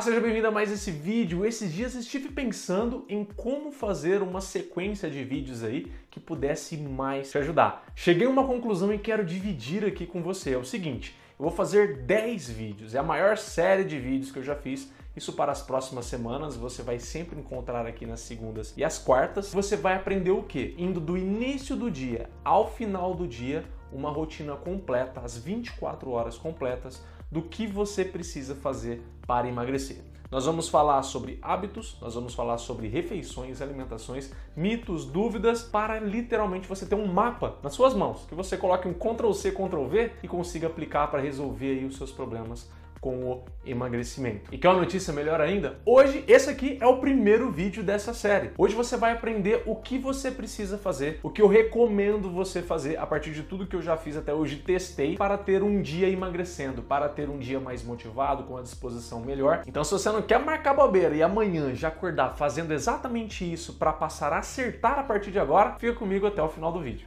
Olá, seja bem-vindo a mais esse vídeo. Esses dias estive pensando em como fazer uma sequência de vídeos aí que pudesse mais te ajudar. Cheguei a uma conclusão e quero dividir aqui com você. É o seguinte, eu vou fazer 10 vídeos, é a maior série de vídeos que eu já fiz. Isso para as próximas semanas, você vai sempre encontrar aqui nas segundas e as quartas. Você vai aprender o que? Indo do início do dia ao final do dia, uma rotina completa, as 24 horas completas do que você precisa fazer para emagrecer. Nós vamos falar sobre hábitos, nós vamos falar sobre refeições, alimentações, mitos, dúvidas, para literalmente você ter um mapa nas suas mãos, que você coloque um Ctrl C, Ctrl V e consiga aplicar para resolver aí os seus problemas com o emagrecimento. E quer uma notícia melhor ainda? Hoje, esse aqui é o primeiro vídeo dessa série. Hoje você vai aprender o que você precisa fazer, o que eu recomendo você fazer a partir de tudo que eu já fiz até hoje, testei para ter um dia emagrecendo, para ter um dia mais motivado, com a disposição melhor. Então, se você não quer marcar bobeira e amanhã já acordar fazendo exatamente isso para passar a acertar a partir de agora, fica comigo até o final do vídeo.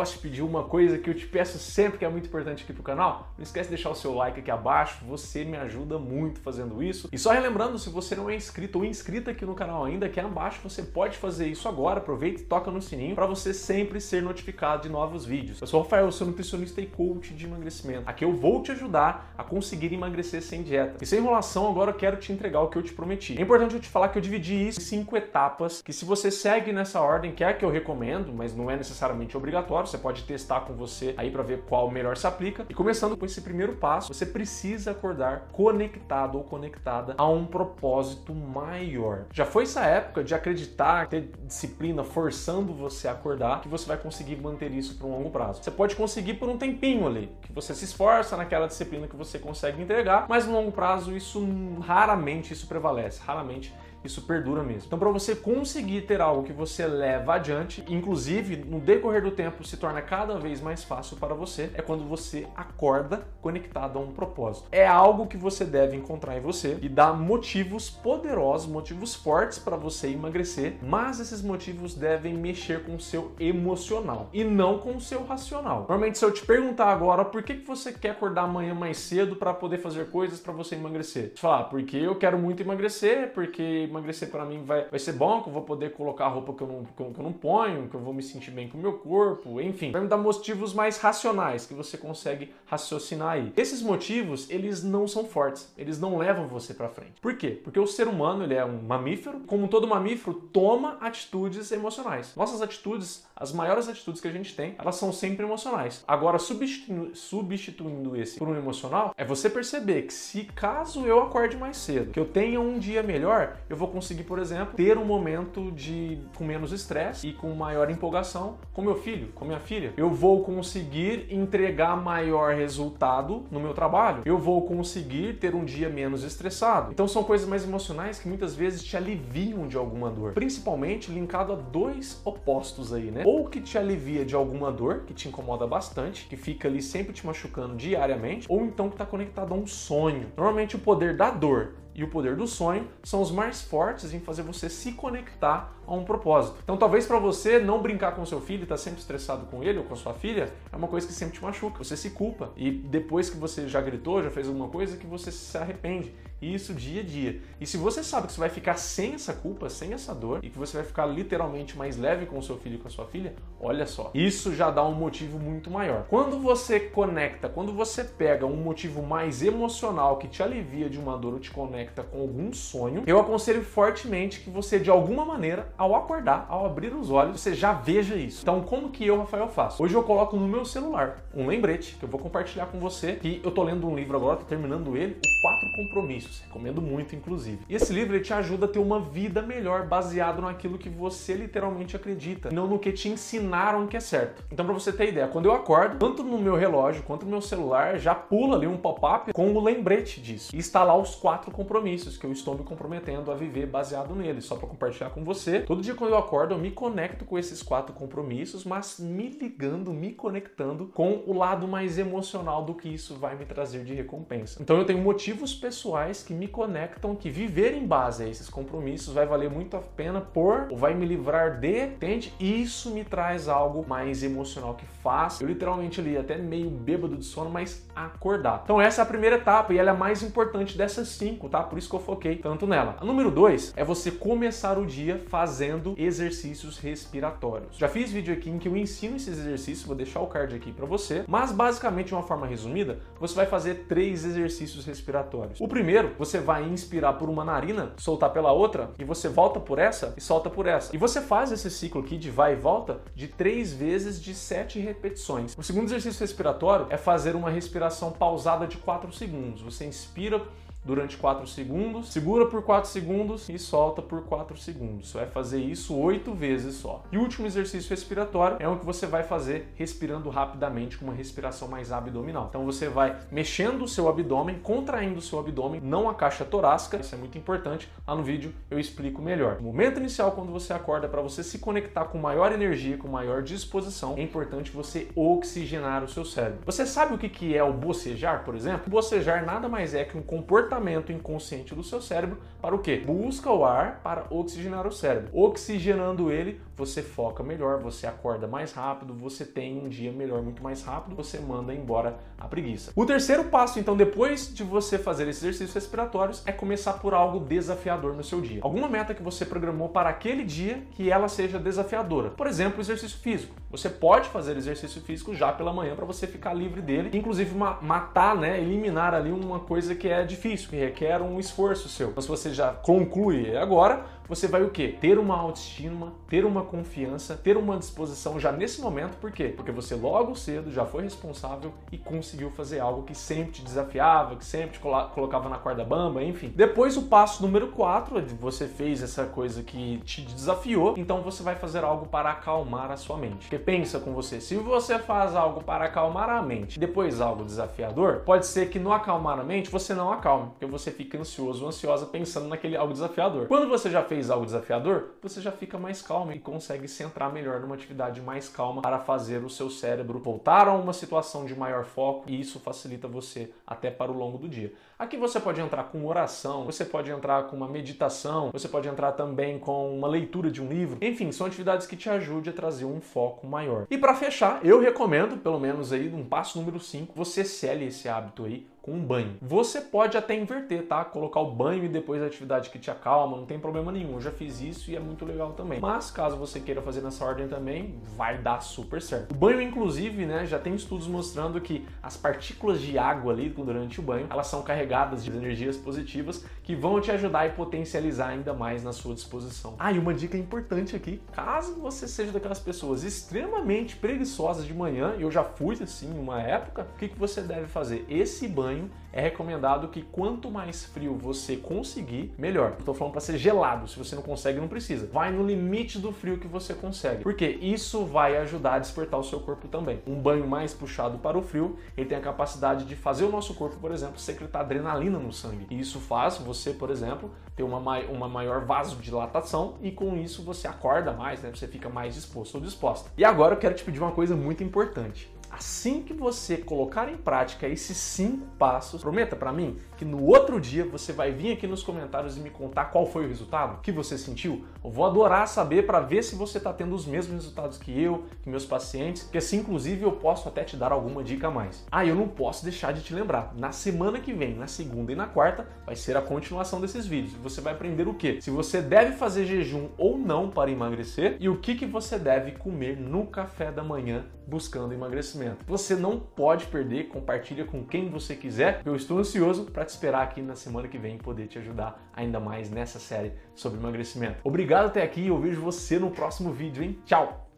Posso te pedir uma coisa que eu te peço sempre que é muito importante aqui pro canal? Não esquece de deixar o seu like aqui abaixo, você me ajuda muito fazendo isso. E só relembrando, se você não é inscrito ou inscrita aqui no canal ainda, aqui abaixo você pode fazer isso agora. Aproveita e toca no sininho para você sempre ser notificado de novos vídeos. Eu sou o Rafael, sou nutricionista e coach de emagrecimento. Aqui eu vou te ajudar a conseguir emagrecer sem dieta. E sem enrolação, agora eu quero te entregar o que eu te prometi. É importante eu te falar que eu dividi isso em cinco etapas, que se você segue nessa ordem, que é a que eu recomendo, mas não é necessariamente obrigatório, você pode testar com você aí para ver qual melhor se aplica. E começando com esse primeiro passo, você precisa acordar conectado ou conectada a um propósito maior. Já foi essa época de acreditar, ter disciplina forçando você a acordar, que você vai conseguir manter isso por um longo prazo. Você pode conseguir por um tempinho ali, que você se esforça naquela disciplina que você consegue entregar, mas no longo prazo isso raramente isso prevalece, raramente isso perdura mesmo. Então, para você conseguir ter algo que você leva adiante, inclusive no decorrer do tempo se torna cada vez mais fácil para você, é quando você acorda conectado a um propósito. É algo que você deve encontrar em você e dá motivos poderosos, motivos fortes para você emagrecer, mas esses motivos devem mexer com o seu emocional e não com o seu racional. Normalmente, se eu te perguntar agora por que você quer acordar amanhã mais cedo para poder fazer coisas para você emagrecer, você fala, ah, porque eu quero muito emagrecer, porque emagrecer para mim vai, vai ser bom, que eu vou poder colocar a roupa que eu, não, que eu, que eu não ponho, que eu vou me sentir bem com o meu corpo, enfim. Vai me dar motivos mais racionais que você consegue raciocinar aí. Esses motivos, eles não são fortes, eles não levam você para frente. Por quê? Porque o ser humano, ele é um mamífero, como todo mamífero, toma atitudes emocionais. Nossas atitudes, as maiores atitudes que a gente tem, elas são sempre emocionais. Agora, substituindo, substituindo esse por um emocional, é você perceber que se caso eu acorde mais cedo, que eu tenha um dia melhor, eu vou conseguir, por exemplo, ter um momento de com menos estresse e com maior empolgação com meu filho, com minha filha. Eu vou conseguir entregar maior resultado no meu trabalho. Eu vou conseguir ter um dia menos estressado. Então são coisas mais emocionais que muitas vezes te aliviam de alguma dor, principalmente linkado a dois opostos aí, né? Ou que te alivia de alguma dor que te incomoda bastante, que fica ali sempre te machucando diariamente, ou então que está conectado a um sonho. Normalmente o poder da dor e o poder do sonho são os mais fortes em fazer você se conectar a um propósito. Então, talvez para você não brincar com seu filho e estar tá sempre estressado com ele ou com sua filha é uma coisa que sempre te machuca. Você se culpa e depois que você já gritou, já fez alguma coisa, que você se arrepende. isso dia a dia. E se você sabe que você vai ficar sem essa culpa, sem essa dor, e que você vai ficar literalmente mais leve com o seu filho e com a sua filha, olha só, isso já dá um motivo muito maior. Quando você conecta, quando você pega um motivo mais emocional que te alivia de uma dor ou te conecta com algum sonho, eu aconselho fortemente que você, de alguma maneira, ao acordar, ao abrir os olhos, você já veja isso. Então, como que eu, Rafael, faço? Hoje eu coloco no meu celular um lembrete que eu vou compartilhar com você, que eu tô lendo um livro agora, tô terminando ele, o Quatro Compromissos. Recomendo muito, inclusive. E esse livro te ajuda a ter uma vida melhor baseado naquilo que você literalmente acredita, não no que te ensinaram que é certo. Então, para você ter ideia, quando eu acordo, tanto no meu relógio quanto no meu celular, já pula ali um pop-up com o lembrete disso. E está lá os quatro compromissos que eu estou me comprometendo a viver baseado neles, só para compartilhar com você. Todo dia quando eu acordo, eu me conecto com esses quatro compromissos, mas me ligando, me conectando com o lado mais emocional do que isso vai me trazer de recompensa. Então eu tenho motivos pessoais que me conectam que viver em base a esses compromissos vai valer muito a pena por ou vai me livrar de, entende? Isso me traz algo mais emocional que faz eu literalmente ali até meio bêbado de sono, mas acordar. Então essa é a primeira etapa e ela é a mais importante dessas cinco, tá? Por isso que eu foquei tanto nela. A número dois é você começar o dia fazendo exercícios respiratórios. Já fiz vídeo aqui em que eu ensino esses exercícios, vou deixar o card aqui para você, mas basicamente de uma forma resumida, você vai fazer três exercícios respiratórios. O primeiro, você vai inspirar por uma narina, soltar pela outra, e você volta por essa e solta por essa. E você faz esse ciclo aqui de vai e volta de três vezes de sete repetições. O segundo exercício respiratório é fazer uma respiração pausada de 4 segundos. Você inspira durante 4 segundos, segura por 4 segundos e solta por 4 segundos. Você vai fazer isso 8 vezes só. E o último exercício respiratório é o que você vai fazer respirando rapidamente com uma respiração mais abdominal. Então você vai mexendo o seu abdômen, contraindo o seu abdômen, não a caixa torácica. Isso é muito importante. Lá no vídeo eu explico melhor. No momento inicial quando você acorda para você se conectar com maior energia, com maior disposição, é importante você oxigenar o seu cérebro. Você sabe o que é o bocejar, por exemplo? O bocejar nada mais é que um comportamento comportamento inconsciente do seu cérebro para o quê? Busca o ar para oxigenar o cérebro. Oxigenando ele, você foca melhor, você acorda mais rápido, você tem um dia melhor muito mais rápido, você manda embora a preguiça. O terceiro passo, então, depois de você fazer esses exercícios respiratórios, é começar por algo desafiador no seu dia. Alguma meta que você programou para aquele dia que ela seja desafiadora. Por exemplo, exercício físico. Você pode fazer exercício físico já pela manhã para você ficar livre dele, inclusive matar, né, eliminar ali uma coisa que é difícil que requer um esforço seu. Então, se você já conclui agora, você vai o quê? Ter uma autoestima, ter uma confiança, ter uma disposição já nesse momento, por quê? Porque você logo cedo já foi responsável e conseguiu fazer algo que sempre te desafiava, que sempre te colocava na corda bamba, enfim. Depois o passo número 4, você fez essa coisa que te desafiou, então você vai fazer algo para acalmar a sua mente. Porque pensa com você, se você faz algo para acalmar a mente, depois algo desafiador, pode ser que no acalmar a mente você não acalme, porque você fica ansioso, ansiosa pensando naquele algo desafiador. Quando você já fez fez algo desafiador, você já fica mais calmo e consegue centrar melhor numa atividade mais calma para fazer o seu cérebro voltar a uma situação de maior foco e isso facilita você até para o longo do dia. Aqui você pode entrar com oração, você pode entrar com uma meditação, você pode entrar também com uma leitura de um livro. Enfim, são atividades que te ajudem a trazer um foco maior. E para fechar, eu recomendo, pelo menos aí, um passo número 5, você cele esse hábito aí com um banho. Você pode até inverter, tá? Colocar o banho e depois a atividade que te acalma, não tem problema nenhum. Eu já fiz isso e é muito legal também. Mas caso você queira fazer nessa ordem também, vai dar super certo. O banho, inclusive, né, já tem estudos mostrando que as partículas de água ali durante o banho, elas são carregadas de energias positivas que vão te ajudar e potencializar ainda mais na sua disposição. Ah, e uma dica importante aqui, caso você seja daquelas pessoas extremamente preguiçosas de manhã, eu já fui assim uma época, o que, que você deve fazer? Esse banho é recomendado que quanto mais frio você conseguir, melhor. Estou falando para ser gelado, se você não consegue, não precisa. Vai no limite do frio que você consegue, porque isso vai ajudar a despertar o seu corpo também. Um banho mais puxado para o frio, ele tem a capacidade de fazer o nosso corpo, por exemplo, secretar adrenalina no sangue. E isso faz você, por exemplo, ter uma, uma maior vasodilatação e com isso você acorda mais, né? Você fica mais disposto ou disposta. E agora eu quero te pedir uma coisa muito importante assim que você colocar em prática esses cinco passos, prometa para mim que no outro dia você vai vir aqui nos comentários e me contar qual foi o resultado, o que você sentiu. Eu vou adorar saber para ver se você está tendo os mesmos resultados que eu, que meus pacientes, que assim inclusive eu posso até te dar alguma dica a mais. Ah, eu não posso deixar de te lembrar. Na semana que vem, na segunda e na quarta, vai ser a continuação desses vídeos. Você vai aprender o que? Se você deve fazer jejum ou não para emagrecer e o que, que você deve comer no café da manhã buscando emagrecimento. Você não pode perder, compartilha com quem você quiser. Eu estou ansioso para te esperar aqui na semana que vem poder te ajudar ainda mais nessa série sobre emagrecimento. Obrigado até aqui, eu vejo você no próximo vídeo, hein? Tchau!